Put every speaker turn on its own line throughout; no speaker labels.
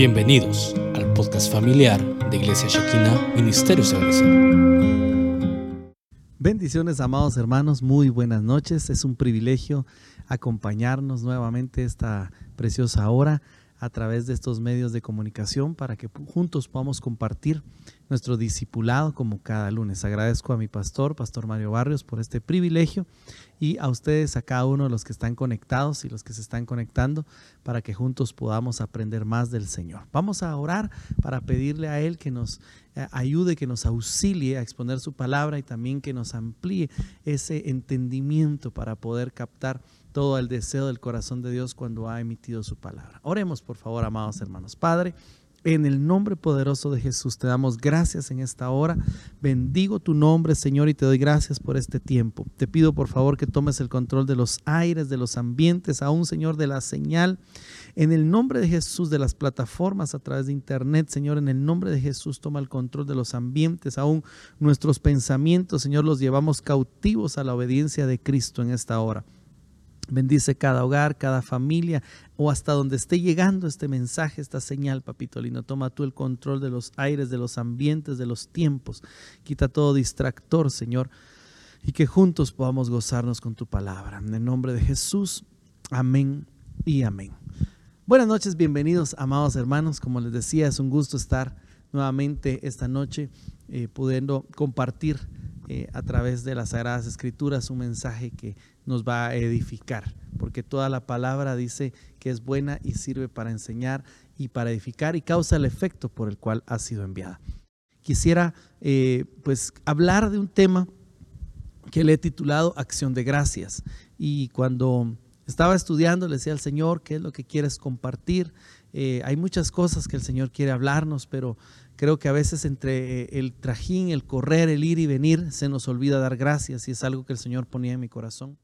Bienvenidos al podcast familiar de Iglesia Shekina Ministerios de
Bendiciones, amados hermanos, muy buenas noches. Es un privilegio acompañarnos nuevamente esta preciosa hora a través de estos medios de comunicación para que juntos podamos compartir nuestro discipulado como cada lunes. Agradezco a mi pastor, Pastor Mario Barrios, por este privilegio y a ustedes, a cada uno de los que están conectados y los que se están conectando, para que juntos podamos aprender más del Señor. Vamos a orar para pedirle a Él que nos eh, ayude, que nos auxilie a exponer su palabra y también que nos amplíe ese entendimiento para poder captar todo el deseo del corazón de Dios cuando ha emitido su palabra. Oremos, por favor, amados hermanos. Padre, en el nombre poderoso de Jesús te damos gracias en esta hora. Bendigo tu nombre, Señor, y te doy gracias por este tiempo. Te pido, por favor, que tomes el control de los aires, de los ambientes, aún, Señor, de la señal. En el nombre de Jesús, de las plataformas a través de Internet, Señor, en el nombre de Jesús, toma el control de los ambientes, aún nuestros pensamientos, Señor, los llevamos cautivos a la obediencia de Cristo en esta hora. Bendice cada hogar, cada familia o hasta donde esté llegando este mensaje, esta señal, papito lindo. Toma tú el control de los aires, de los ambientes, de los tiempos. Quita todo distractor, Señor, y que juntos podamos gozarnos con tu palabra. En el nombre de Jesús, amén y amén. Buenas noches, bienvenidos, amados hermanos. Como les decía, es un gusto estar nuevamente esta noche eh, pudiendo compartir eh, a través de las Sagradas Escrituras un mensaje que nos va a edificar, porque toda la palabra dice que es buena y sirve para enseñar y para edificar y causa el efecto por el cual ha sido enviada. Quisiera eh, pues hablar de un tema que le he titulado Acción de Gracias y cuando estaba estudiando le decía al Señor qué es lo que quieres compartir. Eh, hay muchas cosas que el Señor quiere hablarnos, pero Creo que a veces entre eh, el trajín, el correr, el ir y venir, se nos olvida dar gracias y es algo que el Señor ponía en mi corazón.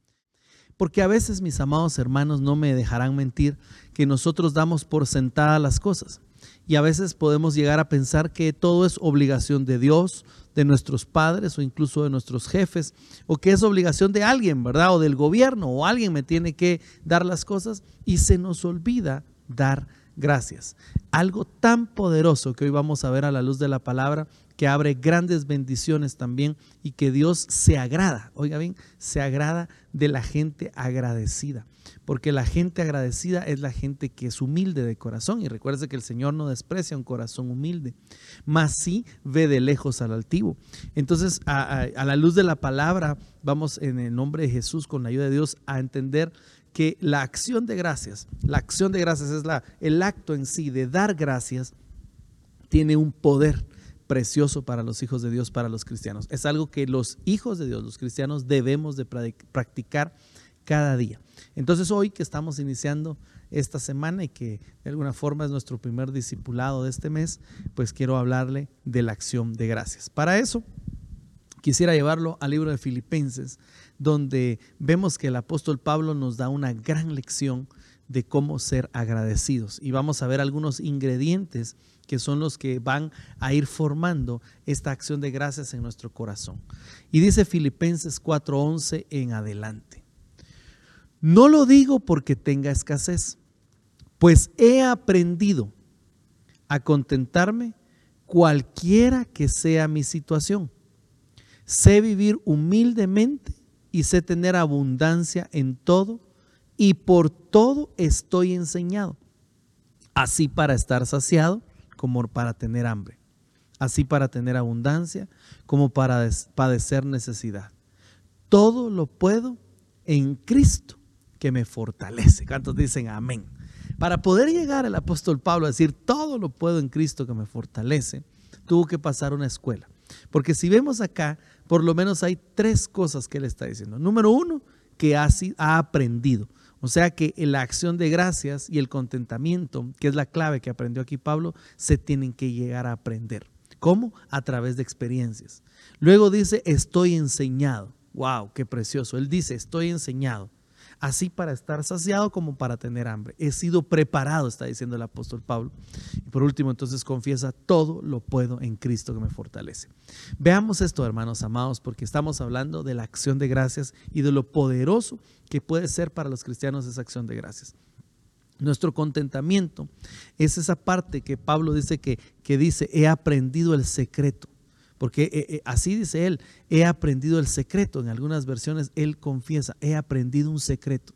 Porque a veces, mis amados hermanos, no me dejarán mentir que nosotros damos por sentada las cosas. Y a veces podemos llegar a pensar que todo es obligación de Dios, de nuestros padres o incluso de nuestros jefes, o que es obligación de alguien, ¿verdad? O del gobierno, o alguien me tiene que dar las cosas y se nos olvida dar gracias. Algo tan poderoso que hoy vamos a ver a la luz de la palabra, que abre grandes bendiciones también y que Dios se agrada, oiga bien, se agrada de la gente agradecida. Porque la gente agradecida es la gente que es humilde de corazón. Y recuerde que el Señor no desprecia un corazón humilde, mas sí ve de lejos al altivo. Entonces, a, a la luz de la palabra, vamos en el nombre de Jesús, con la ayuda de Dios, a entender que la acción de gracias, la acción de gracias es la, el acto en sí de dar gracias, tiene un poder precioso para los hijos de Dios, para los cristianos. Es algo que los hijos de Dios, los cristianos, debemos de practicar cada día. Entonces hoy que estamos iniciando esta semana y que de alguna forma es nuestro primer discipulado de este mes, pues quiero hablarle de la acción de gracias. Para eso quisiera llevarlo al libro de Filipenses, donde vemos que el apóstol Pablo nos da una gran lección de cómo ser agradecidos. Y vamos a ver algunos ingredientes que son los que van a ir formando esta acción de gracias en nuestro corazón. Y dice Filipenses 4:11 en adelante. No lo digo porque tenga escasez, pues he aprendido a contentarme cualquiera que sea mi situación. Sé vivir humildemente y sé tener abundancia en todo y por todo estoy enseñado, así para estar saciado como para tener hambre, así para tener abundancia como para padecer necesidad. Todo lo puedo en Cristo que me fortalece. ¿Cuántos dicen amén? Para poder llegar el apóstol Pablo a decir todo lo puedo en Cristo que me fortalece, tuvo que pasar una escuela. Porque si vemos acá, por lo menos hay tres cosas que él está diciendo. Número uno, que ha, ha aprendido. O sea que la acción de gracias y el contentamiento, que es la clave que aprendió aquí Pablo, se tienen que llegar a aprender. ¿Cómo? A través de experiencias. Luego dice, estoy enseñado. ¡Wow! ¡Qué precioso! Él dice, estoy enseñado así para estar saciado como para tener hambre. He sido preparado, está diciendo el apóstol Pablo. Y por último, entonces confiesa, todo lo puedo en Cristo que me fortalece. Veamos esto, hermanos amados, porque estamos hablando de la acción de gracias y de lo poderoso que puede ser para los cristianos esa acción de gracias. Nuestro contentamiento es esa parte que Pablo dice que, que dice, he aprendido el secreto. Porque eh, eh, así dice él, he aprendido el secreto. En algunas versiones él confiesa, he aprendido un secreto.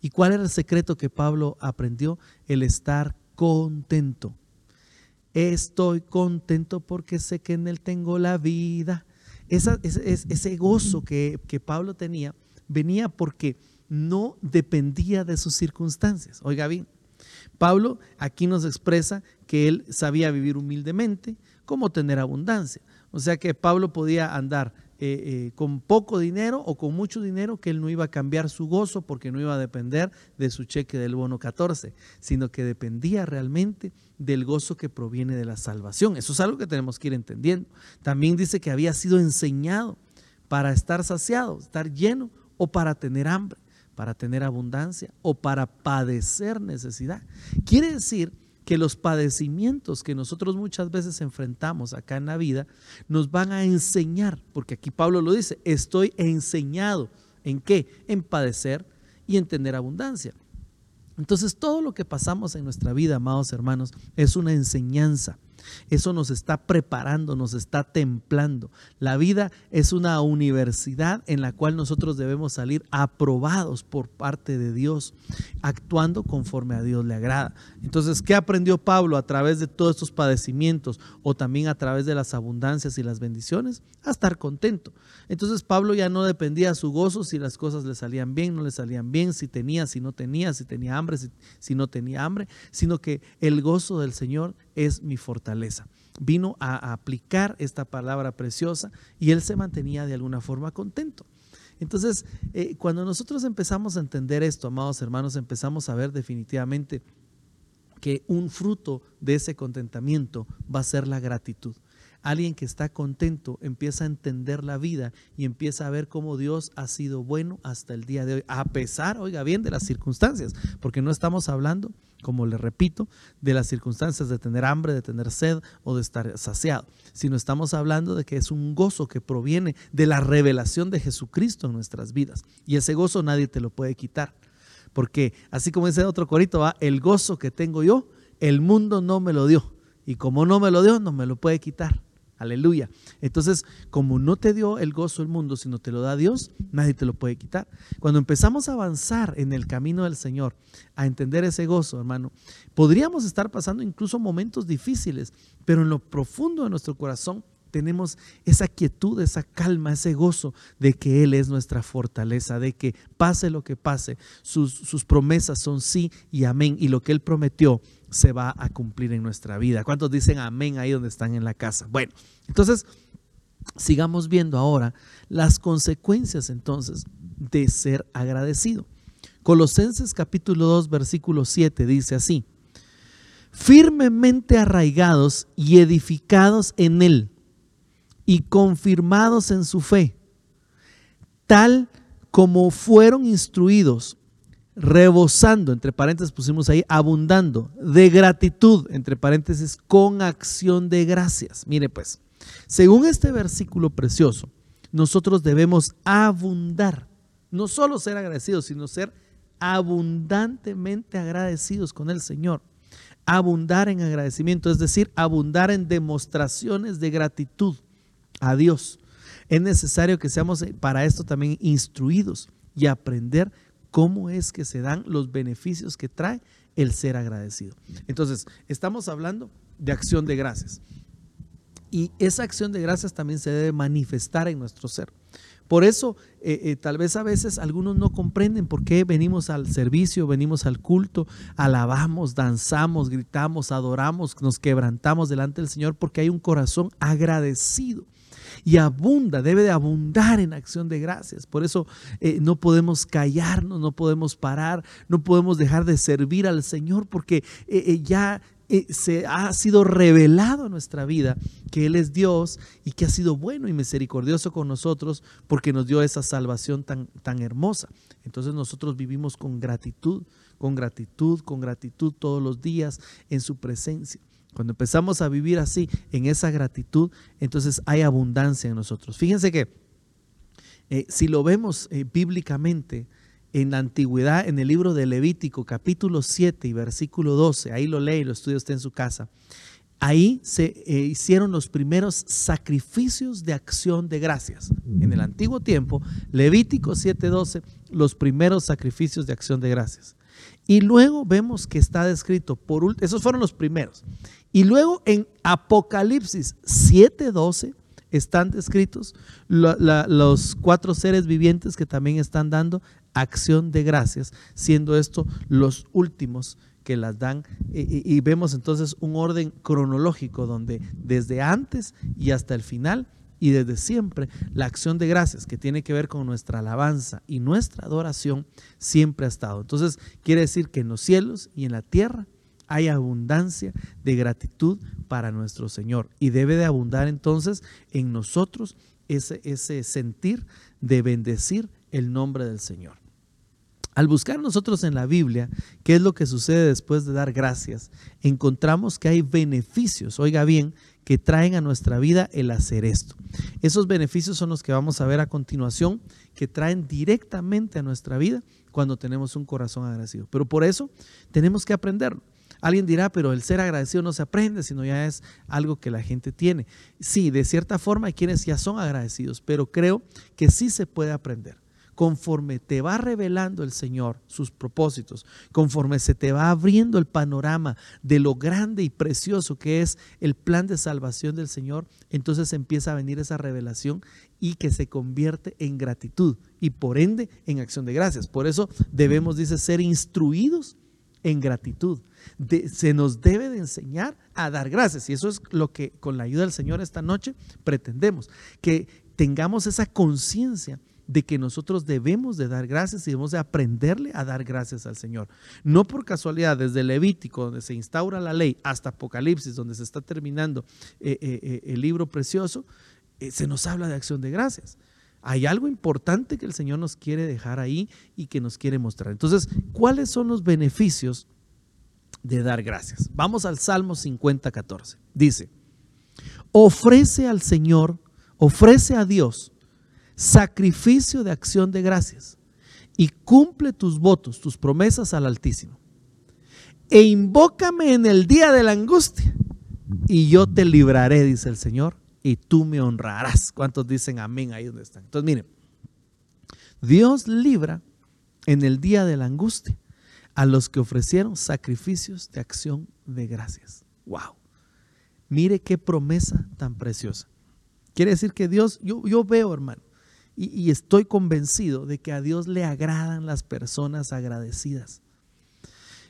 ¿Y cuál era el secreto que Pablo aprendió? El estar contento. Estoy contento porque sé que en él tengo la vida. ese, ese, gozo que, que Pablo tenía venía porque no dependía de sus circunstancias. Oiga bien, Pablo aquí nos expresa que él sabía vivir humildemente, como tener abundancia. O sea que Pablo podía andar eh, eh, con poco dinero o con mucho dinero, que él no iba a cambiar su gozo porque no iba a depender de su cheque del bono 14, sino que dependía realmente del gozo que proviene de la salvación. Eso es algo que tenemos que ir entendiendo. También dice que había sido enseñado para estar saciado, estar lleno o para tener hambre para tener abundancia o para padecer necesidad. Quiere decir que los padecimientos que nosotros muchas veces enfrentamos acá en la vida nos van a enseñar, porque aquí Pablo lo dice, estoy enseñado en qué? En padecer y en tener abundancia. Entonces todo lo que pasamos en nuestra vida, amados hermanos, es una enseñanza. Eso nos está preparando, nos está templando. La vida es una universidad en la cual nosotros debemos salir aprobados por parte de Dios, actuando conforme a Dios le agrada. Entonces, ¿qué aprendió Pablo a través de todos estos padecimientos o también a través de las abundancias y las bendiciones? A estar contento. Entonces Pablo ya no dependía de su gozo si las cosas le salían bien, no le salían bien, si tenía, si no tenía, si tenía hambre, si, si no tenía hambre, sino que el gozo del Señor es mi fortaleza. Vino a, aplicar esta palabra preciosa y él se mantenía de alguna forma contento. Entonces, eh, cuando nosotros empezamos a entender esto, amados hermanos, empezamos a ver definitivamente que un fruto de ese contentamiento va a ser la gratitud. Alguien que está contento empieza a entender la vida y empieza a ver cómo Dios ha sido bueno hasta el día de hoy, a pesar, oiga bien, de las circunstancias, porque no estamos hablando como le repito, de las circunstancias de tener hambre, de tener sed o de estar saciado, sino estamos hablando de que es un gozo que proviene de la revelación de Jesucristo en nuestras vidas. Y ese gozo nadie te lo puede quitar, porque así como dice otro corito, va, el gozo que tengo yo, el mundo no me lo dio, y como no me lo dio, no me lo puede quitar. Aleluya. Entonces, como no te dio el gozo el mundo, sino te lo da Dios, nadie te lo puede quitar. Cuando empezamos a avanzar en el camino del Señor, a entender ese gozo, hermano, podríamos estar pasando incluso momentos difíciles, pero en lo profundo de nuestro corazón tenemos esa quietud, esa calma, ese gozo de que Él es nuestra fortaleza, de que pase lo que pase, sus, sus promesas son sí y amén, y lo que Él prometió se va a cumplir en nuestra vida. ¿Cuántos dicen amén ahí donde están en la casa? Bueno, entonces sigamos viendo ahora las consecuencias entonces de ser agradecido. Colosenses capítulo 2 versículo 7 dice así, firmemente arraigados y edificados en él y confirmados en su fe, tal como fueron instruidos rebosando, entre paréntesis pusimos ahí, abundando, de gratitud, entre paréntesis, con acción de gracias. Mire pues, según este versículo precioso, nosotros debemos abundar, no solo ser agradecidos, sino ser abundantemente agradecidos con el Señor. Abundar en agradecimiento, es decir, abundar en demostraciones de gratitud a Dios. Es necesario que seamos para esto también instruidos y aprender cómo es que se dan los beneficios que trae el ser agradecido. Entonces, estamos hablando de acción de gracias. Y esa acción de gracias también se debe manifestar en nuestro ser. Por eso, eh, eh, tal vez a veces algunos no comprenden por qué venimos al servicio, venimos al culto, alabamos, danzamos, gritamos, adoramos, nos quebrantamos delante del Señor, porque hay un corazón agradecido y abunda, debe de abundar en acción de gracias. Por eso eh, no podemos callarnos, no podemos parar, no podemos dejar de servir al Señor porque eh, eh, ya se ha sido revelado en nuestra vida que Él es Dios y que ha sido bueno y misericordioso con nosotros porque nos dio esa salvación tan, tan hermosa. Entonces nosotros vivimos con gratitud, con gratitud, con gratitud todos los días en su presencia. Cuando empezamos a vivir así, en esa gratitud, entonces hay abundancia en nosotros. Fíjense que eh, si lo vemos eh, bíblicamente, en la antigüedad, en el libro de Levítico, capítulo 7 y versículo 12, ahí lo lee y lo estudia usted en su casa. Ahí se eh, hicieron los primeros sacrificios de acción de gracias. En el antiguo tiempo, Levítico 7:12, los primeros sacrificios de acción de gracias. Y luego vemos que está descrito por esos fueron los primeros. Y luego en Apocalipsis 7:12 están descritos los cuatro seres vivientes que también están dando acción de gracias, siendo esto los últimos que las dan y, vemos entonces un orden cronológico donde desde antes y hasta el final y desde siempre la acción de gracias que tiene que ver con nuestra alabanza y nuestra adoración siempre ha estado. Entonces quiere decir que en los cielos y en la tierra hay abundancia de gratitud para nuestro Señor y debe de abundar entonces en nosotros ese, ese sentir de bendecir el nombre del Señor. Al buscar nosotros en la Biblia qué es lo que sucede después de dar gracias, encontramos que hay beneficios, oiga bien, que traen a nuestra vida el hacer esto. Esos beneficios son los que vamos a ver a continuación, que traen directamente a nuestra vida cuando tenemos un corazón agradecido. Pero por eso tenemos que aprenderlo. Alguien dirá, pero el ser agradecido no se aprende, sino ya es algo que la gente tiene. Sí, de cierta forma hay quienes ya son agradecidos, pero creo que sí se puede aprender conforme te va revelando el Señor sus propósitos, conforme se te va abriendo el panorama de lo grande y precioso que es el plan de salvación del Señor, entonces empieza a venir esa revelación y que se convierte en gratitud y por ende en acción de gracias. Por eso debemos, dice, ser instruidos en gratitud. se nos debe de enseñar a dar gracias y eso es lo que con la ayuda del Señor esta noche pretendemos, que tengamos esa conciencia de que nosotros debemos de dar gracias y debemos de aprenderle a dar gracias al Señor. No por casualidad, desde Levítico, donde se instaura la ley, hasta Apocalipsis, donde se está terminando eh, eh, eh, el libro precioso, se nos habla de acción de gracias. Hay algo importante que el Señor nos quiere dejar ahí y que nos quiere mostrar. Entonces, ¿cuáles son los beneficios de dar gracias? Vamos al Salmo 50, 14. Dice, ofrece al Señor, ofrece a Dios sacrificio de acción de gracias y cumple tus votos, tus promesas al Altísimo. E invócame en el día de la angustia y yo te libraré, dice el Señor, y tú me honrarás. ¿Cuántos dicen amén ahí donde están? Entonces, miren, Dios libra en el día de la angustia a los que ofrecieron sacrificios de acción de gracias. ¡Wow! Mire qué promesa tan preciosa. Quiere decir que Dios, yo, yo veo, hermano, y, estoy convencido de que a Dios le agradan las personas agradecidas.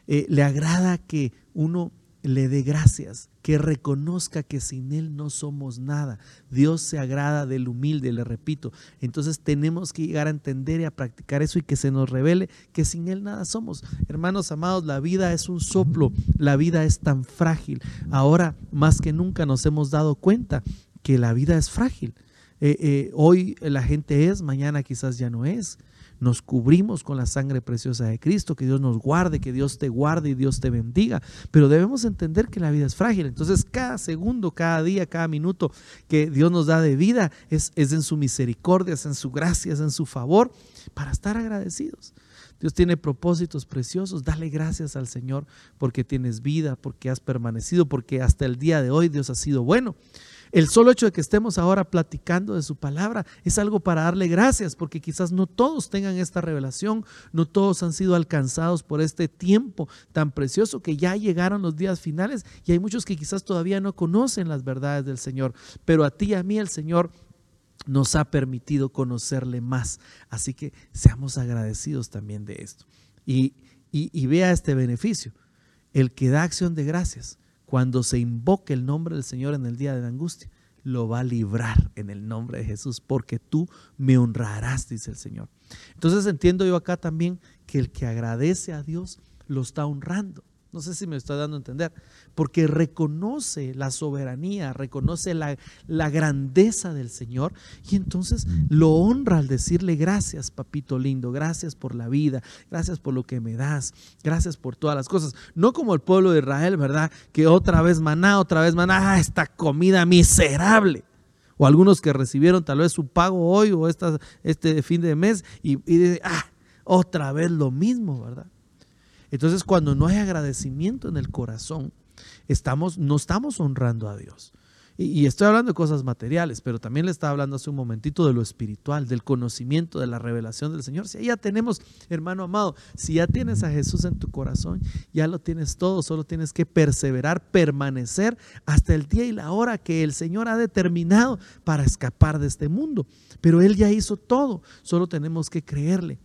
Eh, le agrada que uno le dé gracias, que reconozca que sin Él no somos nada. Dios se agrada del humilde, le repito. Entonces tenemos que llegar a entender y a practicar eso y que se nos revele que sin Él nada somos. Hermanos amados, la vida es un soplo, la vida es tan frágil. Ahora más que nunca nos hemos dado cuenta que la vida es frágil. Eh, eh, hoy la gente es, mañana quizás ya no es. Nos cubrimos con la sangre preciosa de Cristo, que Dios nos guarde, que Dios te guarde y Dios te bendiga. Pero debemos entender que la vida es frágil. Entonces cada segundo, cada día, cada minuto que Dios nos da de vida es, es en su misericordia, es en su gracia, es en su favor, para estar agradecidos. Dios tiene propósitos preciosos. Dale gracias al Señor porque tienes vida, porque has permanecido, porque hasta el día de hoy Dios ha sido bueno. El solo hecho de que estemos ahora platicando de su palabra es algo para darle gracias, porque quizás no todos tengan esta revelación, no todos han sido alcanzados por este tiempo tan precioso que ya llegaron los días finales y hay muchos que quizás todavía no conocen las verdades del Señor, pero a ti y a mí el Señor nos ha permitido conocerle más. Así que seamos agradecidos también de esto. Y, y vea este beneficio. El que da acción de gracias cuando se invoque el nombre del Señor en el día de la angustia, lo va a librar en el nombre de Jesús, porque tú me honrarás, dice el Señor. Entonces entiendo yo acá también que el que agradece a Dios lo está honrando. No sé si me estoy dando a entender, porque reconoce la soberanía, reconoce la, la, grandeza del Señor y entonces lo honra al decirle gracias, papito lindo, gracias por la vida, gracias por lo que me das, gracias por todas las cosas. No como el pueblo de Israel, ¿verdad? Que otra vez maná, otra vez maná, ah, esta comida miserable. O algunos que recibieron tal vez su pago hoy o este fin de mes y, y dicen, ah, otra vez lo mismo, ¿verdad? Entonces, cuando no hay agradecimiento en el corazón, estamos, no estamos honrando a Dios. Y, estoy hablando de cosas materiales, pero también le estaba hablando hace un momentito de lo espiritual, del conocimiento, de la revelación del Señor. Si ya tenemos, hermano amado, si ya tienes a Jesús en tu corazón, ya lo tienes todo, solo tienes que perseverar, permanecer hasta el día y la hora que el Señor ha determinado para escapar de este mundo. Pero Él ya hizo todo, solo tenemos que creerle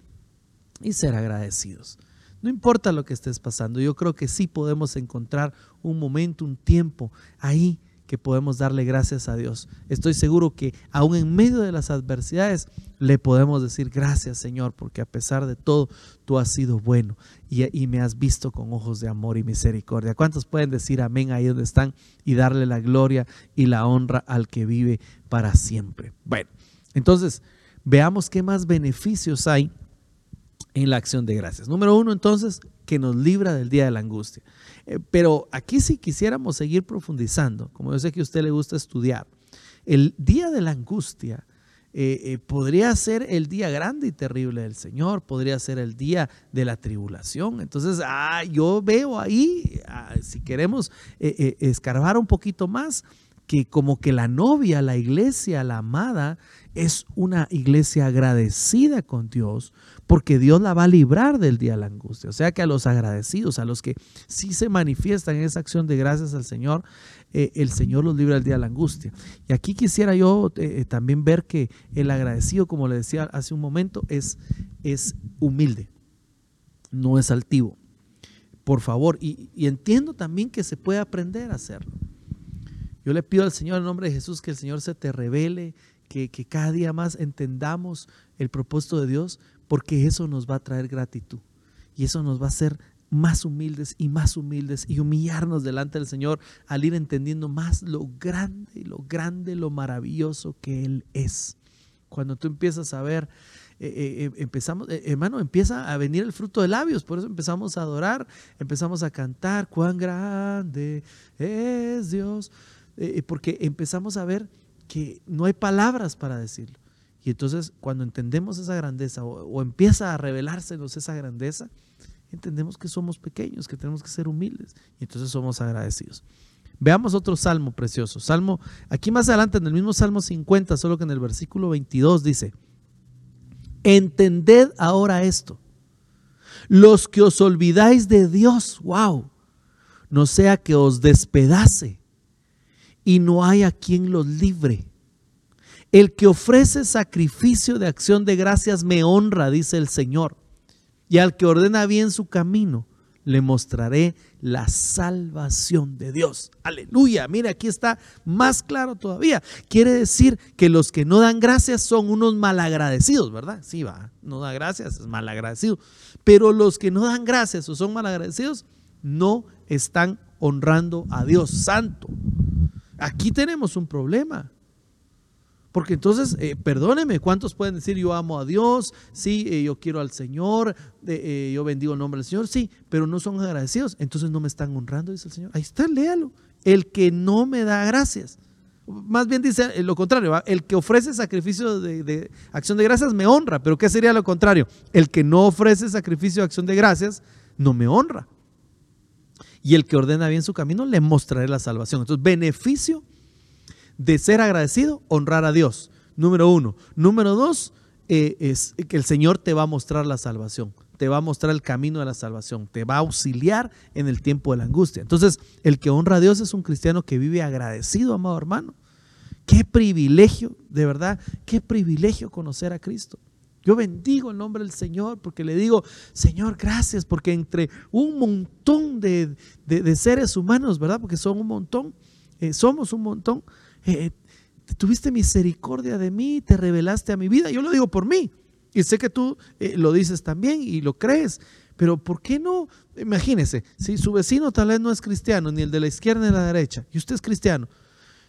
y ser agradecidos. No importa lo que estés pasando, yo creo que sí podemos encontrar un momento, un tiempo ahí que podemos darle gracias a Dios. Estoy seguro que aún en medio de las adversidades le podemos decir gracias Señor, porque a pesar de todo tú has sido bueno y, me has visto con ojos de amor y misericordia. ¿Cuántos pueden decir amén ahí donde están y darle la gloria y la honra al que vive para siempre? Bueno, entonces veamos qué más beneficios hay en la acción de gracias. Número uno, entonces, que nos libra del día de la angustia. Eh, pero aquí si quisiéramos seguir profundizando, como yo sé que a usted le gusta estudiar, el día de la angustia eh, eh, podría ser el día grande y terrible del Señor, podría ser el día de la tribulación. Entonces, ah, yo veo ahí, ah, si queremos escarbar un poquito más, que como que la novia, la iglesia, la amada, es una iglesia agradecida con Dios porque Dios la va a librar del día de la angustia. O sea que a los agradecidos, a los que sí se manifiestan en esa acción de gracias al Señor, eh, el Señor los libra del día de la angustia. Y aquí quisiera yo eh, eh, también ver que el agradecido, como le decía hace un momento, es, es humilde, no es altivo. Por favor, y, y entiendo también que se puede aprender a hacerlo. Yo le pido al Señor en nombre de Jesús que el Señor se te revele, que, cada día más entendamos el propósito de Dios, porque eso nos va a traer gratitud. Y eso nos va a hacer más humildes y más humildes y humillarnos delante del Señor al ir entendiendo más lo grande, lo grande, lo maravilloso que Él es. Cuando tú empiezas a ver, eh, eh, eh, empezamos, hermano, empieza a venir el fruto de labios, por eso empezamos a adorar, empezamos a cantar, cuán grande es Dios, porque empezamos a ver que no hay palabras para decirlo. Y entonces cuando entendemos esa grandeza o, empieza a revelársenos esa grandeza, entendemos que somos pequeños, que tenemos que ser humildes y entonces somos agradecidos. Veamos otro salmo precioso. Salmo, aquí más adelante en el mismo Salmo 50, solo que en el versículo 22 dice, entended ahora esto, los que os olvidáis de Dios, wow, no sea que os despedace y no hay a quien los libre. El que ofrece sacrificio de acción de gracias me honra, dice el Señor. Y al que ordena bien su camino, le mostraré la salvación de Dios. Aleluya. Mire, aquí está más claro todavía. Quiere decir que los que no dan gracias son unos malagradecidos, ¿verdad? Sí, va. No da gracias, es malagradecido. Pero los que no dan gracias o son malagradecidos, no están honrando a Dios Santo. Aquí tenemos un problema. Porque entonces, eh, perdóneme, ¿cuántos pueden decir yo amo a Dios? Sí, eh, yo quiero al Señor, eh, yo bendigo el nombre del Señor, sí, pero no son agradecidos. Entonces no me están honrando, dice el Señor. Ahí está, léalo. El que no me da gracias. Más bien dice lo contrario, el que ofrece sacrificio de, de, acción de gracias me honra, pero ¿qué sería lo contrario? El que no ofrece sacrificio de acción de gracias no me honra y el que ordena bien su camino le mostraré la salvación. Entonces, beneficio de ser agradecido, honrar a Dios. Número uno. Número dos, eh, es que el Señor te va a mostrar la salvación, te va a mostrar el camino de la salvación, te va a auxiliar en el tiempo de la angustia. Entonces, el que honra a Dios es un cristiano que vive agradecido, amado hermano. Qué privilegio, de verdad, qué privilegio conocer a Cristo. Yo bendigo el nombre del Señor porque le digo, Señor, gracias, porque entre un montón de, seres humanos, ¿verdad? Porque son un montón, eh, somos un montón, eh, tuviste misericordia de mí, te revelaste a mi vida. Yo lo digo por mí y sé que tú eh, lo dices también y lo crees. Pero ¿por qué no? Imagínese, si su vecino tal vez no es cristiano, ni el de la izquierda ni de la derecha, y usted es cristiano,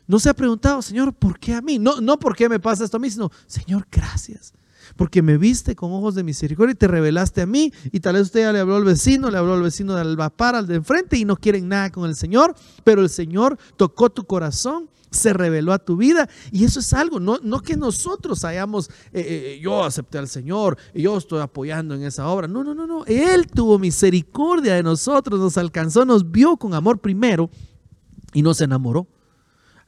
no se ha preguntado, Señor, ¿por qué a mí? No, no por qué me pasa esto a mí, sino, Señor, gracias porque me viste con ojos de misericordia y te revelaste a mí. Y tal vez usted ya le habló al vecino, le habló al vecino del Albapar, al de enfrente, y no quieren nada con el Señor, pero el Señor tocó tu corazón se reveló a tu vida. Y eso es algo, no, no que nosotros hayamos, eh, eh, yo acepté al Señor, yo estoy apoyando en esa obra. No, no, no, no. Él tuvo misericordia de nosotros, nos alcanzó, nos vio con amor primero y nos enamoró.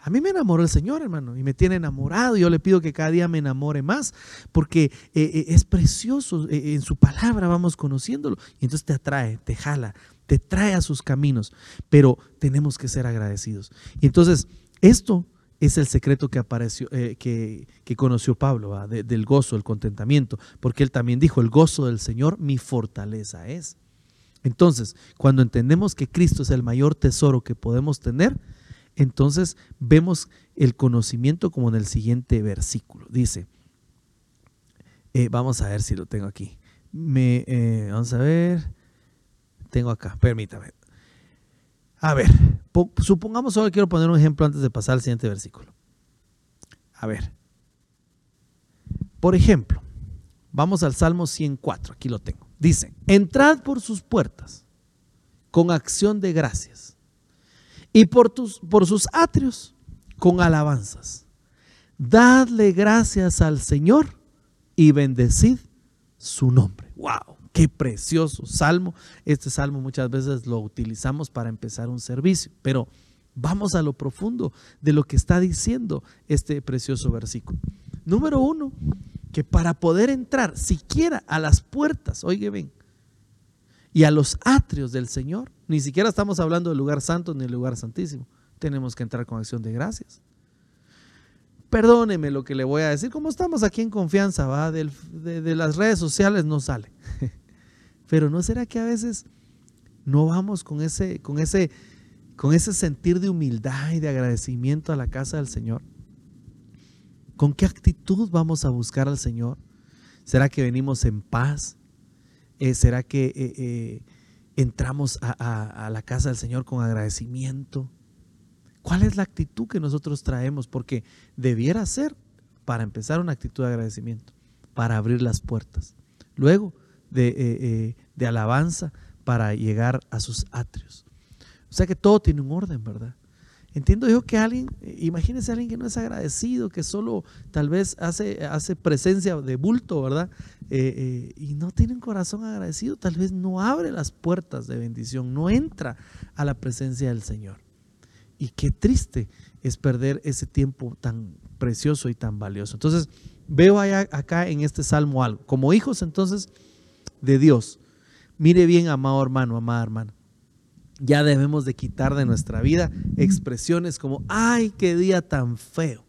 A mí me enamoró el Señor, hermano, y me tiene enamorado. Yo le pido que cada día me enamore más, porque eh, es precioso. en su palabra vamos conociéndolo. Y entonces te atrae, te jala, te trae a sus caminos. Pero tenemos que ser agradecidos. Y entonces, esto es el secreto que apareció, eh, que, conoció Pablo, del gozo, el contentamiento, porque él también dijo, el gozo del Señor mi fortaleza es. Entonces, cuando entendemos que Cristo es el mayor tesoro que podemos tener, entonces vemos el conocimiento como en el siguiente versículo. Dice, eh, vamos a ver si lo tengo aquí. Me, eh, vamos a ver, tengo acá, permítame. A ver, supongamos solo quiero poner un ejemplo antes de pasar al siguiente versículo. A ver. Por ejemplo, vamos al Salmo 104, aquí lo tengo. Dice, entrad por sus puertas con acción de gracias y por, tus, por sus atrios con alabanzas. Dadle gracias al Señor y bendecid su nombre. ¡Wow! Qué precioso salmo. Este salmo muchas veces lo utilizamos para empezar un servicio, pero vamos a lo profundo de lo que está diciendo este precioso versículo. Número uno, que para poder entrar siquiera a las puertas, oye ven, y a los atrios del Señor, ni siquiera estamos hablando del lugar santo ni del lugar santísimo, tenemos que entrar con acción de gracias. Perdóneme lo que le voy a decir, como estamos aquí en confianza, va, de, de las redes sociales no sale. Pero ¿no será que a veces no vamos con ese, con ese, con ese sentir de humildad y de agradecimiento a la casa del Señor? ¿Con qué actitud vamos a buscar al Señor? ¿Será que venimos en paz? Eh, ¿Será que eh, eh, entramos a, la casa del Señor con agradecimiento? ¿Cuál es la actitud que nosotros traemos? Porque debiera ser, para empezar, una actitud de agradecimiento, para abrir las puertas. Luego, de, eh, de alabanza para llegar a sus atrios. O sea que todo tiene un orden, ¿verdad? Entiendo yo que alguien, imagínese a alguien que no es agradecido, que solo tal vez hace, hace presencia de bulto, ¿verdad? Eh, y no tiene un corazón agradecido, tal vez no abre las puertas de bendición, no entra a la presencia del Señor. Y qué triste es perder ese tiempo tan precioso y tan valioso. Entonces, veo allá, acá en este salmo algo. Como hijos, entonces, de Dios. Mire bien, amado hermano, amada hermana. Ya debemos de quitar de nuestra vida expresiones como, ay, qué día tan feo.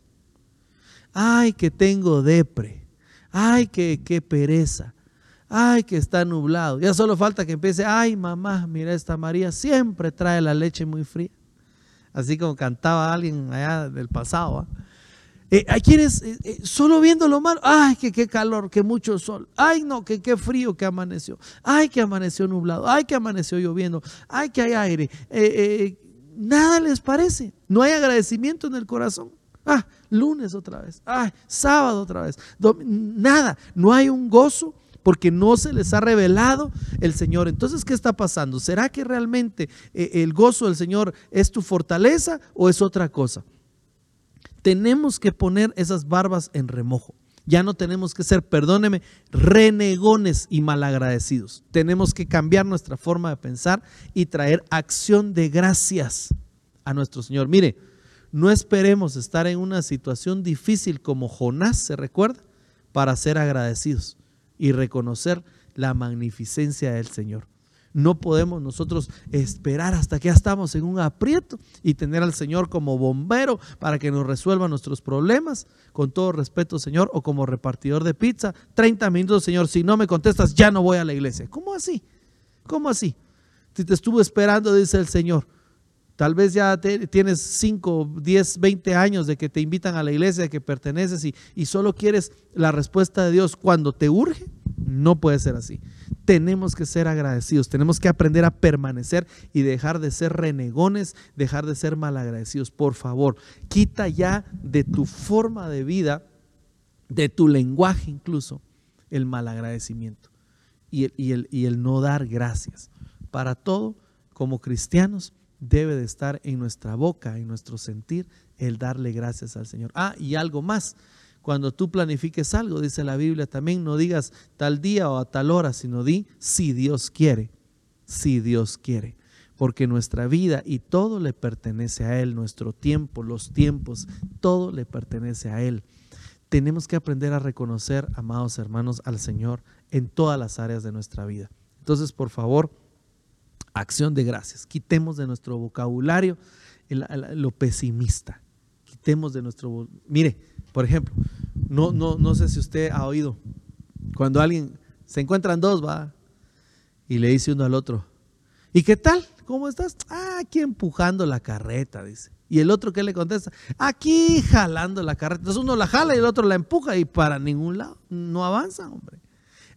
Ay, que tengo depre. Ay, qué pereza. Ay, que está nublado. Ya solo falta que empiece, ay, mamá, mira esta María, siempre trae la leche muy fría. Así como cantaba alguien allá del pasado. ¿ah? Eh, hay quienes eh, eh, solo viendo lo malo, ay, que qué calor, que mucho sol, ay, no, que qué frío que amaneció, ay, que amaneció nublado, ay, que amaneció lloviendo, ay, que hay aire. nada les parece, no hay agradecimiento en el corazón. Ah, lunes otra vez, ay, sábado otra vez, nada, no hay un gozo porque no se les ha revelado el Señor. Entonces, ¿qué está pasando? ¿Será que realmente el gozo del Señor es tu fortaleza o es otra cosa? Tenemos que poner esas barbas en remojo. Ya no tenemos que ser, perdóneme, renegones y malagradecidos. Tenemos que cambiar nuestra forma de pensar y traer acción de gracias a nuestro Señor. Mire, no esperemos estar en una situación difícil como Jonás, ¿se recuerda? Para ser agradecidos y reconocer la magnificencia del Señor. No podemos nosotros esperar hasta que ya estamos en un aprieto y tener al Señor como bombero para que nos resuelva nuestros problemas. Con todo respeto, Señor, o como repartidor de pizza, 30 minutos, Señor, si no me contestas, ya no voy a la iglesia. ¿Cómo así? ¿Cómo así? Si te estuvo esperando, dice el Señor. Tal vez ya tienes 5, 10, 20 años de que te invitan a la iglesia, de que perteneces y, y solo quieres la respuesta de Dios cuando te urge. No puede ser así tenemos que ser agradecidos, tenemos que aprender a permanecer y dejar de ser renegones, dejar de ser malagradecidos. Por favor, quita ya de tu forma de vida, de tu lenguaje incluso, el malagradecimiento y el, y el, y el no dar gracias. Para todo, como cristianos, debe de estar en nuestra boca, en nuestro sentir, el darle gracias al Señor. Ah, y algo más. Cuando tú planifiques algo, dice la Biblia también, no digas tal día o a tal hora, sino di si Dios quiere, si Dios quiere. Porque nuestra vida y todo le pertenece a Él, nuestro tiempo, los tiempos, todo le pertenece a Él. Tenemos que aprender a reconocer, amados hermanos, al Señor en todas las áreas de nuestra vida. Entonces, por favor, acción de gracias. Quitemos de nuestro vocabulario lo pesimista. Quitemos de nuestro... Mire, por ejemplo, no, no, no sé si usted ha oído, cuando alguien se encuentran dos, va, y le dice uno al otro, ¿y qué tal? ¿Cómo estás? Ah, aquí empujando la carreta, dice. Y el otro que le contesta, aquí jalando la carreta. Entonces uno la jala y el otro la empuja y para ningún lado, no avanza, hombre.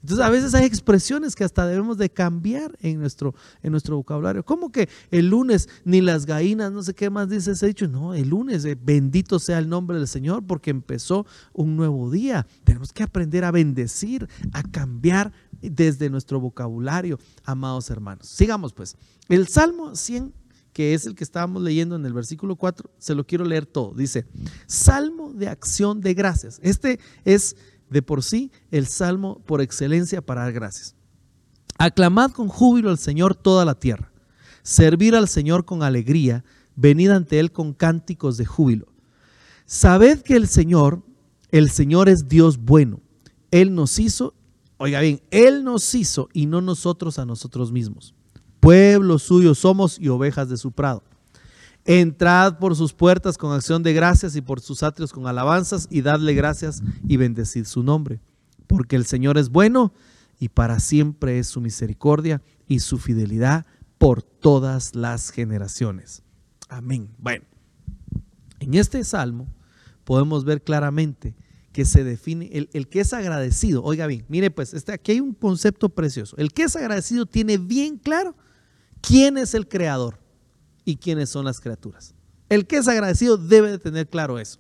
Entonces a veces hay expresiones que hasta debemos de cambiar en nuestro, en nuestro vocabulario. ¿Cómo que el lunes ni las gallinas, no sé qué más dice ese dicho? No, el lunes, eh, bendito sea el nombre del Señor porque empezó un nuevo día. Tenemos que aprender a bendecir, a cambiar desde nuestro vocabulario, amados hermanos. Sigamos pues. El Salmo 100 que es el que estábamos leyendo en el versículo 4, se lo quiero leer todo. Dice, Salmo de acción de gracias. Este es de por sí el salmo por excelencia para dar gracias. Aclamad con júbilo al Señor toda la tierra. Servir al Señor con alegría. Venid ante Él con cánticos de júbilo. Sabed que el Señor, el Señor es Dios bueno. Él nos hizo, oiga bien, Él nos hizo y no nosotros a nosotros mismos. Pueblo suyo somos y ovejas de su prado. Entrad por sus puertas con acción de gracias y por sus atrios con alabanzas y dadle gracias y bendecid su nombre. Porque el Señor es bueno y para siempre es su misericordia y su fidelidad por todas las generaciones. Amén. Bueno, en este salmo podemos ver claramente que se define el, el, que es agradecido. Oiga bien, mire pues, este, aquí hay un concepto precioso. El que es agradecido tiene bien claro quién es el creador y quiénes son las criaturas. El que es agradecido debe de tener claro eso.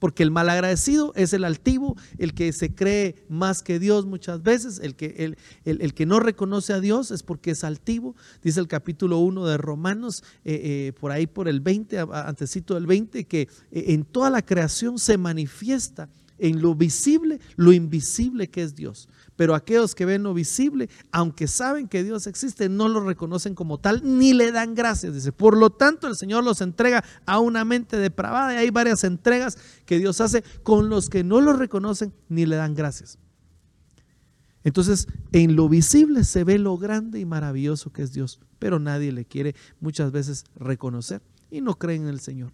Porque el malagradecido es el altivo, el que se cree más que Dios muchas veces, el que, el, el, que no reconoce a Dios es porque es altivo. Dice el capítulo 1 de Romanos, eh, eh, por ahí por el 20, antecito del 20, que eh, en toda la creación se manifiesta en lo visible, lo invisible que es Dios. Pero aquellos que ven lo visible, aunque saben que Dios existe, no lo reconocen como tal ni le dan gracias. Dice, por lo tanto el Señor los entrega a una mente depravada y hay varias entregas que Dios hace con los que no lo reconocen ni le dan gracias. Entonces, en lo visible se ve lo grande y maravilloso que es Dios, pero nadie le quiere muchas veces reconocer y no creen en el Señor.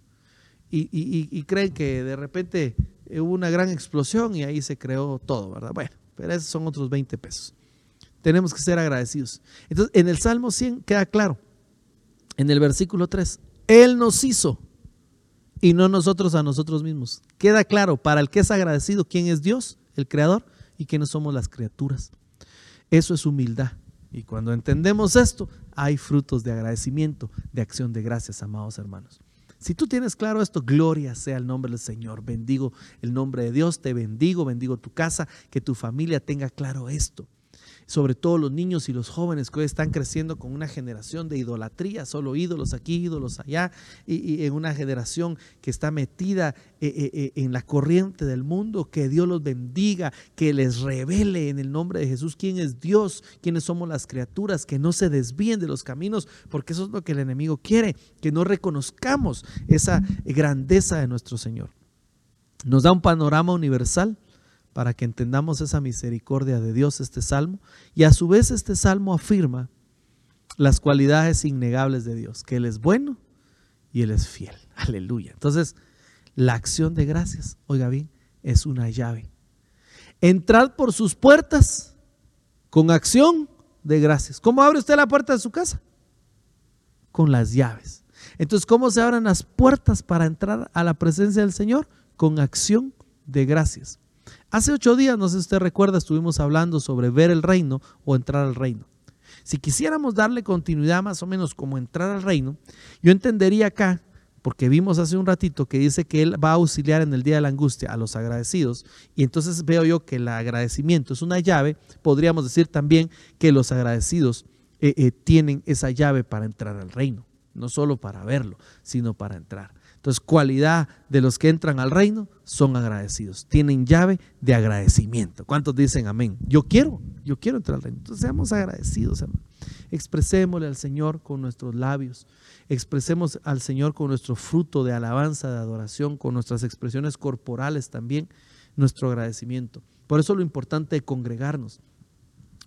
Y, y creen que de repente hubo una gran explosión y ahí se creó todo, ¿verdad? Bueno, pero esos son otros 20 pesos. Tenemos que ser agradecidos. Entonces, en el Salmo 100 queda claro, en el versículo 3, Él nos hizo y no nosotros a nosotros mismos. Queda claro para el que es agradecido quién es Dios, el Creador, y quiénes somos las criaturas. Eso es humildad. Y cuando entendemos esto, hay frutos de agradecimiento, de acción de gracias, amados hermanos. Si tú tienes claro esto, gloria sea el nombre del Señor. Bendigo el nombre de Dios, te bendigo, bendigo tu casa, que tu familia tenga claro esto sobre todo los niños y los jóvenes que hoy están creciendo con una generación de idolatría, solo ídolos aquí, ídolos allá, y, en una generación que está metida eh, eh, eh, en la corriente del mundo, que Dios los bendiga, que les revele en el nombre de Jesús quién es Dios, quiénes somos las criaturas, que no se desvíen de los caminos, porque eso es lo que el enemigo quiere, que no reconozcamos esa grandeza de nuestro Señor. Nos da un panorama universal para que entendamos esa misericordia de Dios, este salmo. Y a su vez este salmo afirma las cualidades innegables de Dios, que Él es bueno y Él es fiel. Aleluya. Entonces, la acción de gracias, oiga bien, es una llave. Entrad por sus puertas con acción de gracias. ¿Cómo abre usted la puerta de su casa? Con las llaves. Entonces, ¿cómo se abren las puertas para entrar a la presencia del Señor? Con acción de gracias. Hace ocho días, no sé si usted recuerda, estuvimos hablando sobre ver el reino o entrar al reino. Si quisiéramos darle continuidad más o menos como entrar al reino, yo entendería acá, porque vimos hace un ratito que dice que Él va a auxiliar en el día de la angustia a los agradecidos, y entonces veo yo que el agradecimiento es una llave, podríamos decir también que los agradecidos eh, eh, tienen esa llave para entrar al reino. no solo para verlo, sino para entrar. Entonces, cualidad de los que entran al reino son agradecidos. Tienen llave de agradecimiento. ¿Cuántos dicen amén? Yo quiero, yo quiero entrar al reino. Entonces, seamos agradecidos, hermano. Expresémosle al Señor con nuestros labios. Expresemos al Señor con nuestro fruto de alabanza, de adoración, con nuestras expresiones corporales también, nuestro agradecimiento. Por eso lo importante de congregarnos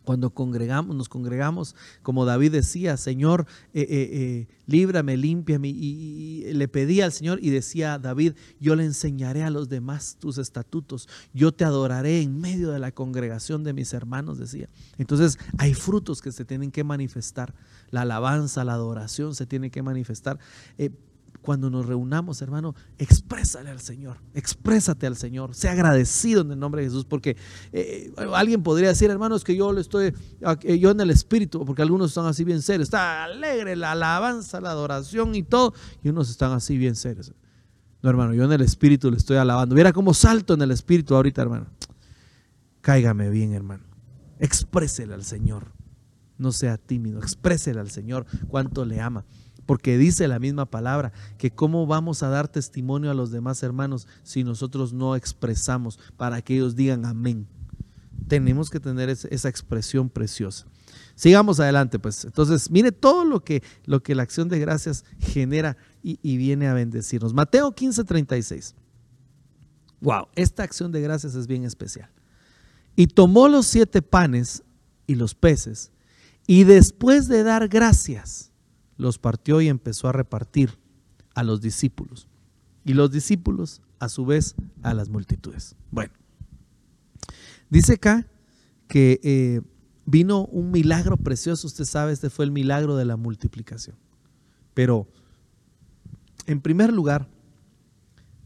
cuando congregamos, nos congregamos, como David decía, Señor, eh, eh, eh, líbrame, límpiame, y, y, le pedía al Señor y decía David, yo le enseñaré a los demás tus estatutos, yo te adoraré en medio de la congregación de mis hermanos, decía. Entonces hay frutos que se tienen que manifestar, la alabanza, la adoración se tiene que manifestar cuando nos reunamos, hermano, exprésale al Señor, exprésate al Señor, sea agradecido en el nombre de Jesús, porque eh, alguien podría decir, hermanos, que yo le estoy, eh, yo en el espíritu, porque algunos están así bien serios, está alegre la alabanza, la adoración y todo, y unos están así bien serios. No, hermano, yo en el espíritu le estoy alabando. Mira cómo salto en el espíritu ahorita, hermano. Cáigame bien, hermano. Exprésele al Señor. No sea tímido, exprésele al Señor cuánto le ama porque dice la misma palabra, que cómo vamos a dar testimonio a los demás hermanos si nosotros no expresamos para que ellos digan amén. Tenemos que tener esa expresión preciosa. Sigamos adelante, pues. Entonces, mire todo lo que, lo que la acción de gracias genera y, y viene a bendecirnos. Mateo 15, 36. Wow, esta acción de gracias es bien especial. Y tomó los siete panes y los peces, y después de dar gracias, los partió y empezó a repartir a los discípulos. Y los discípulos, a su vez, a las multitudes. Bueno, dice acá que eh, vino un milagro precioso. Usted sabe, este fue el milagro de la multiplicación. Pero, en primer lugar,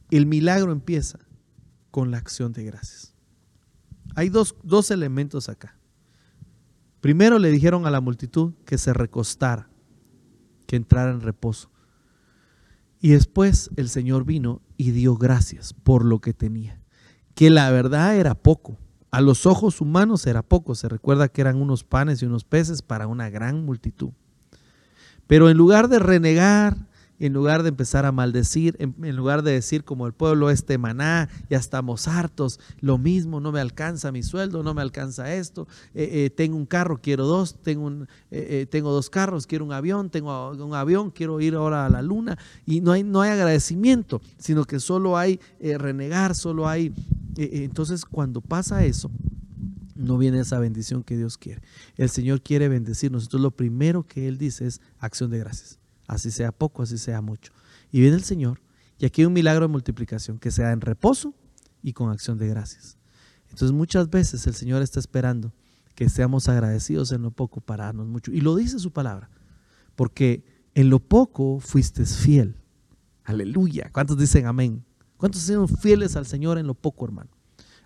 el milagro empieza con la acción de gracias. Hay dos, dos elementos acá. Primero le dijeron a la multitud que se recostara que entrara en reposo. Y después el Señor vino y dio gracias por lo que tenía, que la verdad era poco. A los ojos humanos era poco. Se recuerda que eran unos panes y unos peces para una gran multitud. Pero en lugar de renegar, en lugar de empezar a maldecir, en, lugar de decir como el pueblo este maná, ya estamos hartos, lo mismo, no me alcanza mi sueldo, no me alcanza esto, eh, eh, tengo un carro, quiero dos, tengo, un, eh, tengo dos carros, quiero un avión, tengo un avión, quiero ir ahora a la luna, y no hay, no hay agradecimiento, sino que solo hay renegar, solo hay... entonces cuando pasa eso, no viene esa bendición que Dios quiere. El Señor quiere bendecirnos. Entonces lo primero que Él dice es acción de gracias así sea poco, así sea mucho. Y viene el Señor, y aquí hay un milagro de multiplicación, que sea en reposo y con acción de gracias. Entonces muchas veces el Señor está esperando que seamos agradecidos en lo poco para darnos mucho. Y lo dice su palabra, porque en lo poco fuiste fiel. Aleluya. ¿Cuántos dicen amén? ¿Cuántos sido fieles al Señor en lo poco, hermano?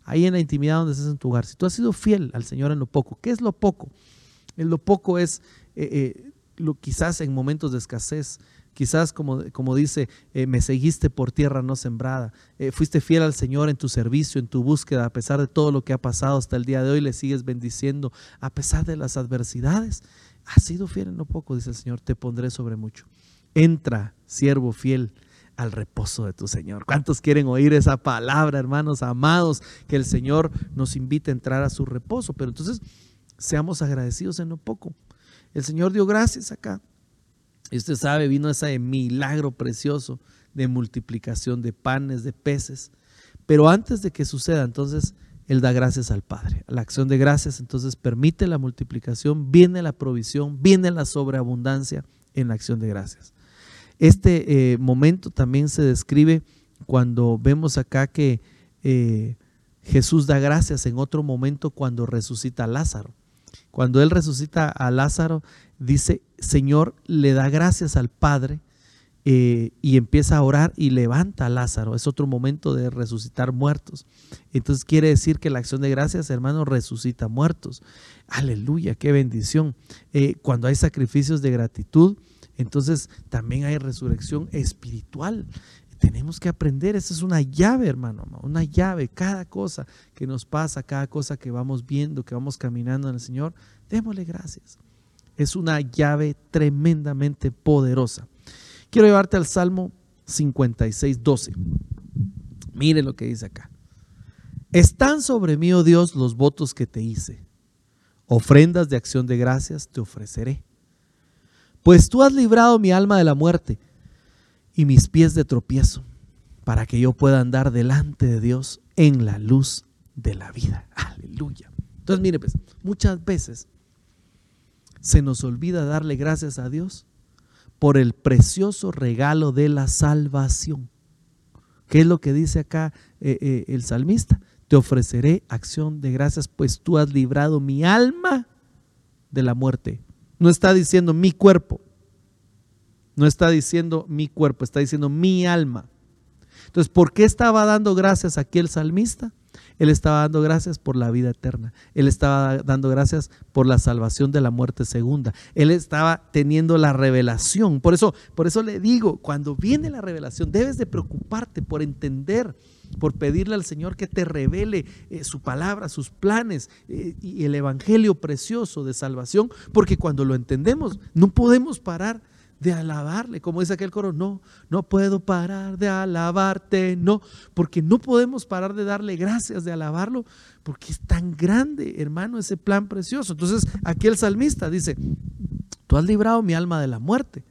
Ahí en la intimidad donde estés en tu hogar. Si tú has sido fiel al Señor en lo poco, ¿qué es lo poco? En lo poco es eh, eh, lo, quizás en momentos de escasez, quizás como, como dice, eh, me seguiste por tierra no sembrada, eh, fuiste fiel al Señor en tu servicio, en tu búsqueda, a pesar de todo lo que ha pasado hasta el día de hoy, le sigues bendiciendo, a pesar de las adversidades. Has sido fiel en lo poco, dice el Señor, te pondré sobre mucho. Entra, siervo fiel, al reposo de tu Señor. ¿Cuántos quieren oír esa palabra, hermanos amados? Que el Señor nos invite a entrar a su reposo. Pero entonces, seamos agradecidos en lo poco. El Señor dio gracias acá. Y usted sabe, vino ese milagro precioso de multiplicación de panes, de peces. Pero antes de que suceda, entonces, Él da gracias al Padre. La acción de gracias, entonces, permite la multiplicación, viene la provisión, viene la sobreabundancia en la acción de gracias. Este eh, momento también se describe cuando vemos acá que eh, Jesús da gracias en otro momento cuando resucita a Lázaro. Cuando él resucita a Lázaro, dice, Señor, le da gracias al Padre eh, y empieza a orar y levanta a Lázaro. Es otro momento de resucitar muertos. Entonces quiere decir que la acción de gracias, hermano, resucita muertos. Aleluya, qué bendición. Eh, cuando hay sacrificios de gratitud, entonces también hay resurrección espiritual. Tenemos que aprender, esa es una llave, hermano, una llave. Cada cosa que nos pasa, cada cosa que vamos viendo, que vamos caminando en el Señor, démosle gracias. Es una llave tremendamente poderosa. Quiero llevarte al Salmo 56, 12. Mire lo que dice acá. Están sobre mí, oh Dios, los votos que te hice. Ofrendas de acción de gracias te ofreceré. Pues tú has librado mi alma de la muerte y mis pies de tropiezo, para que yo pueda andar delante de Dios en la luz de la vida. Aleluya. Entonces, mire, pues, muchas veces se nos olvida darle gracias a Dios por el precioso regalo de la salvación. ¿Qué es lo que dice acá eh, eh, el salmista? Te ofreceré acción de gracias, pues tú has librado mi alma de la muerte. No está diciendo mi cuerpo, no está diciendo mi cuerpo, está diciendo mi alma. Entonces, ¿por qué estaba dando gracias aquí el salmista? Él estaba dando gracias por la vida eterna. Él estaba dando gracias por la salvación de la muerte segunda. Él estaba teniendo la revelación. Por eso, por eso le digo, cuando viene la revelación, debes de preocuparte por entender, por pedirle al Señor que te revele eh, su palabra, sus planes eh, y el evangelio precioso de salvación, porque cuando lo entendemos, no podemos parar de alabarle. Como dice aquel coro, no, no puedo parar de alabarte, no, porque no podemos parar de darle gracias, de alabarlo, porque es tan grande, hermano, ese plan precioso. Entonces, aquí el salmista dice, tú has librado mi alma de la muerte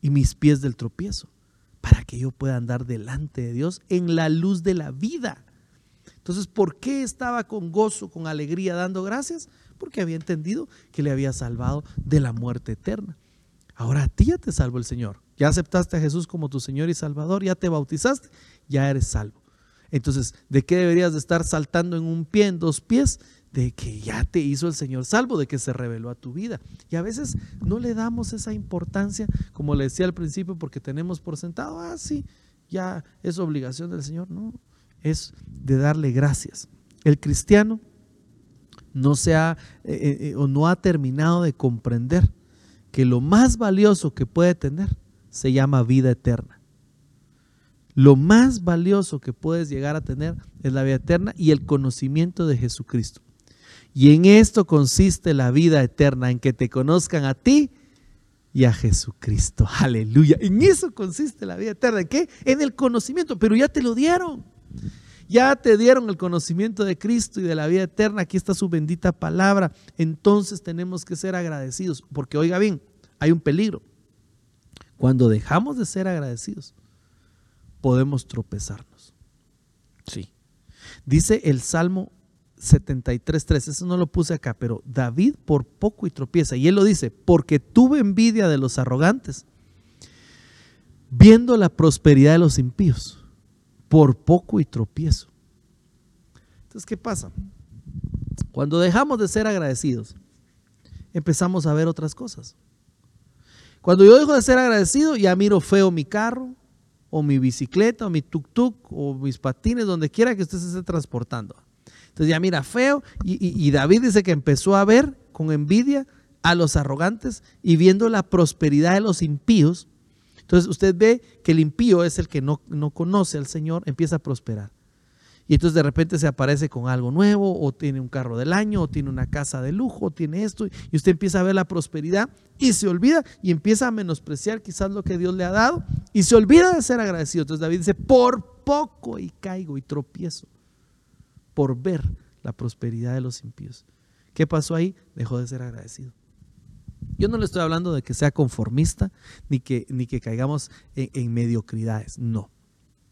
y mis pies del tropiezo, para que yo pueda andar delante de Dios en la luz de la vida. Entonces, ¿por qué estaba con gozo, con alegría, dando gracias? Porque había entendido que le había salvado de la muerte eterna. Ahora a ti ya te salvo el Señor. Ya aceptaste a Jesús como tu Señor y Salvador, ya te bautizaste, ya eres salvo. Entonces, ¿de qué deberías de estar saltando en un pie, en dos pies? De que ya te hizo el Señor salvo, de que se reveló a tu vida. Y a veces no le damos esa importancia, como le decía al principio, porque tenemos por sentado, ah, sí, ya es obligación del Señor. No, es de darle gracias. El cristiano no se ha eh, eh, eh, o no ha terminado de comprender que lo más valioso que puede tener se llama vida eterna. Lo más valioso que puedes llegar a tener es la vida eterna y el conocimiento de Jesucristo. Y en esto consiste la vida eterna, en que te conozcan a ti y a Jesucristo. Aleluya. En eso consiste la vida eterna. ¿En qué? En el conocimiento, pero ya te lo dieron. Ya te dieron el conocimiento de Cristo y de la vida eterna. Aquí está su bendita palabra. Entonces tenemos que ser agradecidos. Porque oiga bien, hay un peligro. Cuando dejamos de ser agradecidos, podemos tropezarnos. Sí. Dice el Salmo 73.3, eso no lo puse acá, pero David por poco y tropieza. Y él lo dice, porque tuve envidia de los arrogantes, viendo la prosperidad de los impíos por poco y tropiezo. Entonces, ¿qué pasa? Cuando dejamos de ser agradecidos, empezamos a ver otras cosas. Cuando yo dejo de ser agradecido, ya miro feo mi carro, o mi bicicleta, o mi tuk-tuk, o mis patines, donde quiera que usted se esté transportando. Entonces ya mira feo, y, David dice que empezó a ver con envidia a los arrogantes y viendo la prosperidad de los impíos, entonces usted ve que el impío es el que no, no conoce al Señor, empieza a prosperar. Y entonces de repente se aparece con algo nuevo, o tiene un carro del año, o tiene una casa de lujo, o tiene esto, y usted empieza a ver la prosperidad y se olvida y empieza a menospreciar quizás lo que Dios le ha dado y se olvida de ser agradecido. Entonces David dice, por poco y caigo y tropiezo por ver la prosperidad de los impíos. ¿Qué pasó ahí? Dejó de ser agradecido. Yo no le estoy hablando de que sea conformista ni que, ni que caigamos en, mediocridades, no.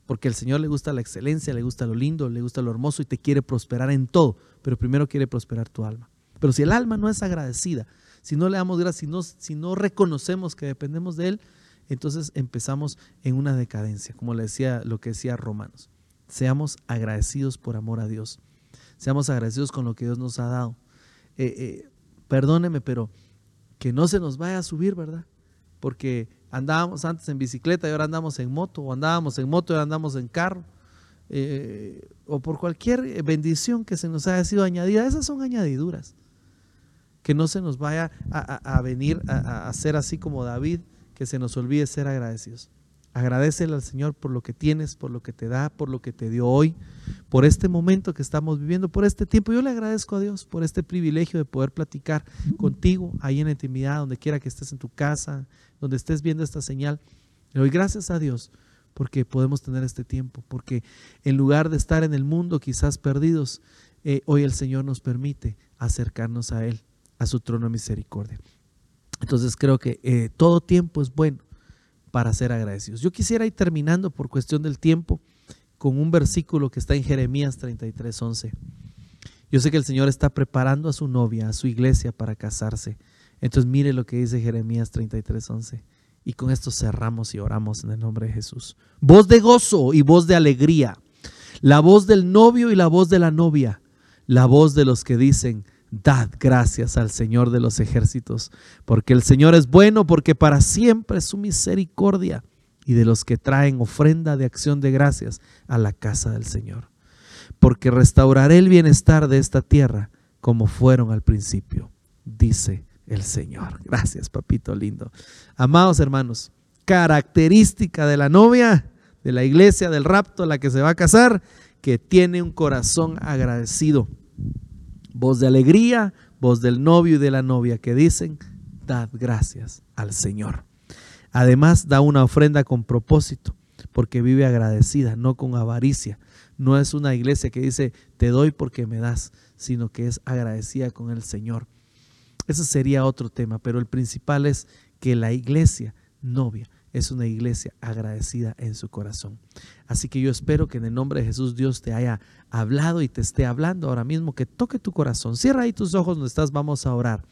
Porque al Señor le gusta la excelencia, le gusta lo lindo, le gusta lo hermoso y te quiere prosperar en todo, pero primero quiere prosperar tu alma. Pero si el alma no es agradecida, si no le damos gracias, si no, si no reconocemos que dependemos de Él, entonces empezamos en una decadencia, como le decía lo que decía Romanos. Seamos agradecidos por amor a Dios. Seamos agradecidos con lo que Dios nos ha dado. Eh, eh, perdóneme, pero que no se nos vaya a subir, ¿verdad? Porque andábamos antes en bicicleta y ahora andamos en moto, o andábamos en moto y ahora andamos en carro, eh, o por cualquier bendición que se nos haya sido añadida, esas son añadiduras. Que no se nos vaya a, venir a, a ser así como David, que se nos olvide ser agradecidos. Agradecele al Señor por lo que tienes, por lo que te da, por lo que te dio hoy, por este momento que estamos viviendo, por este tiempo. Yo le agradezco a Dios por este privilegio de poder platicar contigo ahí en intimidad, donde quiera que estés en tu casa, donde estés viendo esta señal. Le doy gracias a Dios porque podemos tener este tiempo, porque en lugar de estar en el mundo quizás perdidos, eh, hoy el Señor nos permite acercarnos a Él, a su trono de misericordia. Entonces creo que eh, todo tiempo es bueno para ser agradecidos. Yo quisiera ir terminando por cuestión del tiempo con un versículo que está en Jeremías 33, 11. Yo sé que el Señor está preparando a su novia, a su iglesia para casarse. Entonces mire lo que dice Jeremías 33, 11. Y con esto cerramos y oramos en el nombre de Jesús. Voz de gozo y voz de alegría. La voz del novio y la voz de la novia. La voz de los que dicen, Dad gracias al Señor de los ejércitos, porque el Señor es bueno, porque para siempre es su misericordia, y de los que traen ofrenda de acción de gracias a la casa del Señor. Porque restauraré el bienestar de esta tierra como fueron al principio, dice el Señor. Gracias, papito lindo. Amados hermanos, característica de la novia, de la iglesia, del rapto, la que se va a casar, que tiene un corazón agradecido voz de alegría, voz del novio y de la novia que dicen, dad gracias al Señor. Además, da una ofrenda con propósito, porque vive agradecida, no con avaricia. No es una iglesia que dice, te doy porque me das, sino que es agradecida con el Señor. Ese sería otro tema, pero el principal es que la iglesia novia es una iglesia agradecida en su corazón. Así que yo espero que en el nombre de Jesús Dios te haya hablado y te esté hablando ahora mismo, que toque tu corazón. Cierra ahí tus ojos donde estás, vamos a orar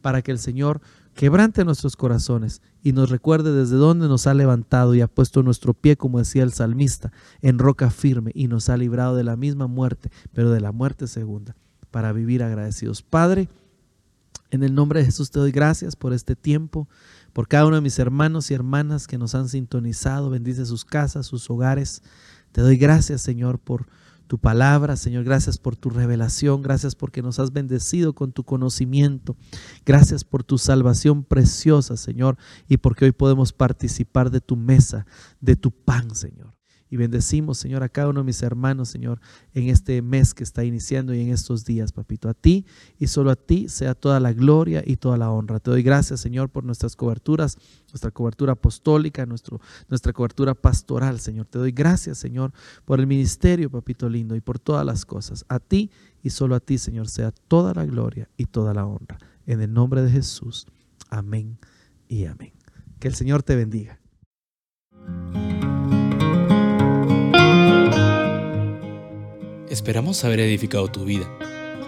para que el Señor quebrante nuestros corazones y nos recuerde desde dónde nos ha levantado y ha puesto nuestro pie, como decía el salmista, en roca firme y nos ha librado de la misma muerte, pero de la muerte segunda, para vivir agradecidos. Padre, en el nombre de Jesús te doy gracias por este tiempo por cada uno de mis hermanos y hermanas que nos han sintonizado. Bendice sus casas, sus hogares. Te doy gracias, Señor, por tu palabra, Señor. Gracias por tu revelación. Gracias porque nos has bendecido con tu conocimiento. Gracias por tu salvación preciosa, Señor, y porque hoy podemos participar de tu mesa, de tu pan, Señor. Y bendecimos, Señor, a cada uno de mis hermanos, Señor, en este mes que está iniciando y en estos días, papito. A ti y solo a ti sea toda la gloria y toda la honra. Te doy gracias, Señor, por nuestras coberturas, nuestra cobertura apostólica, nuestro, nuestra cobertura pastoral, Señor. Te doy gracias, Señor, por el ministerio, papito lindo, y por todas las cosas. A ti y solo a ti, Señor, sea toda la gloria y toda la honra. En el nombre de Jesús. Amén y amén. Que el Señor te bendiga.
Esperamos haber edificado tu vida.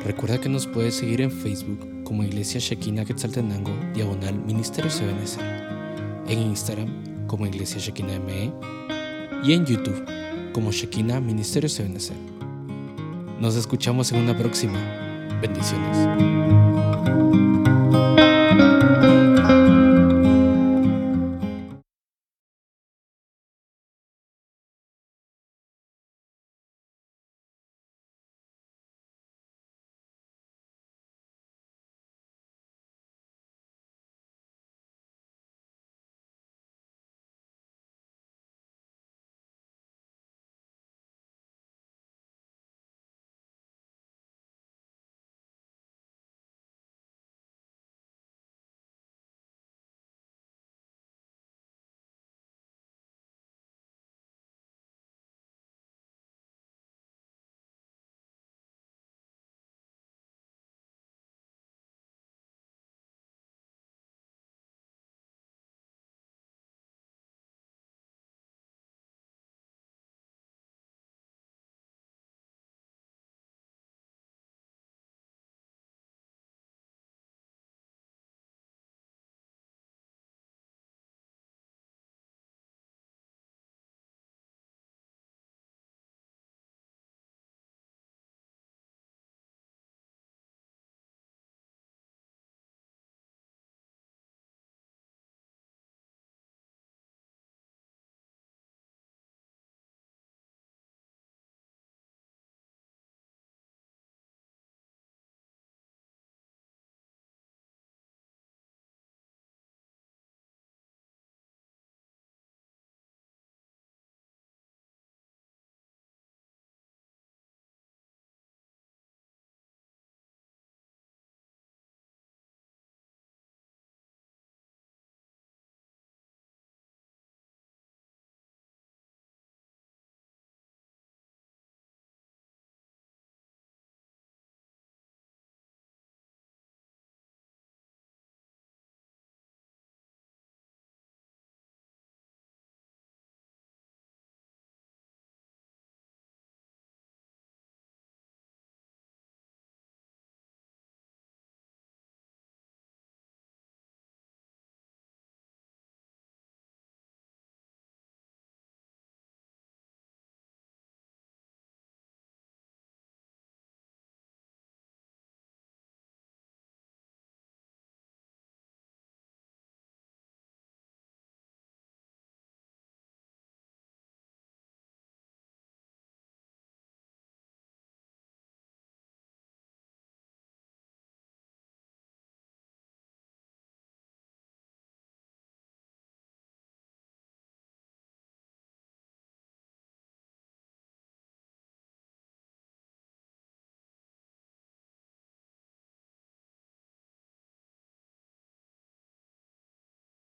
Recuerda que nos puedes seguir en Facebook como Iglesia Shekina Quetzaltenango, diagonal Ministerio CBNC, en Instagram como Iglesia Shekina ME y en YouTube como Shekina Ministerio CBNC. Nos escuchamos en una próxima. Bendiciones.